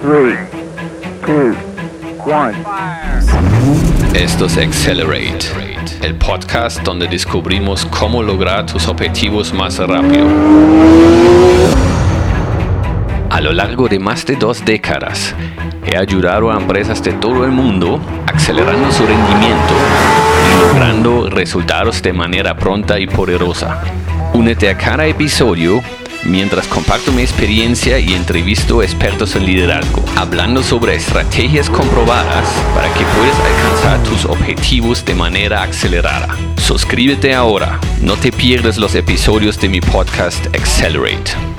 three, two, one. Esto es Accelerate, el podcast donde descubrimos cómo lograr tus objetivos más rápido. A lo largo de más de dos décadas, he ayudado a empresas de todo el mundo acelerando su rendimiento y logrando resultados de manera pronta y poderosa. Únete a cada episodio mientras comparto mi experiencia y entrevisto expertos en liderazgo, hablando sobre estrategias comprobadas para que puedas alcanzar tus objetivos de manera acelerada. Suscríbete ahora, no te pierdas los episodios de mi podcast Accelerate.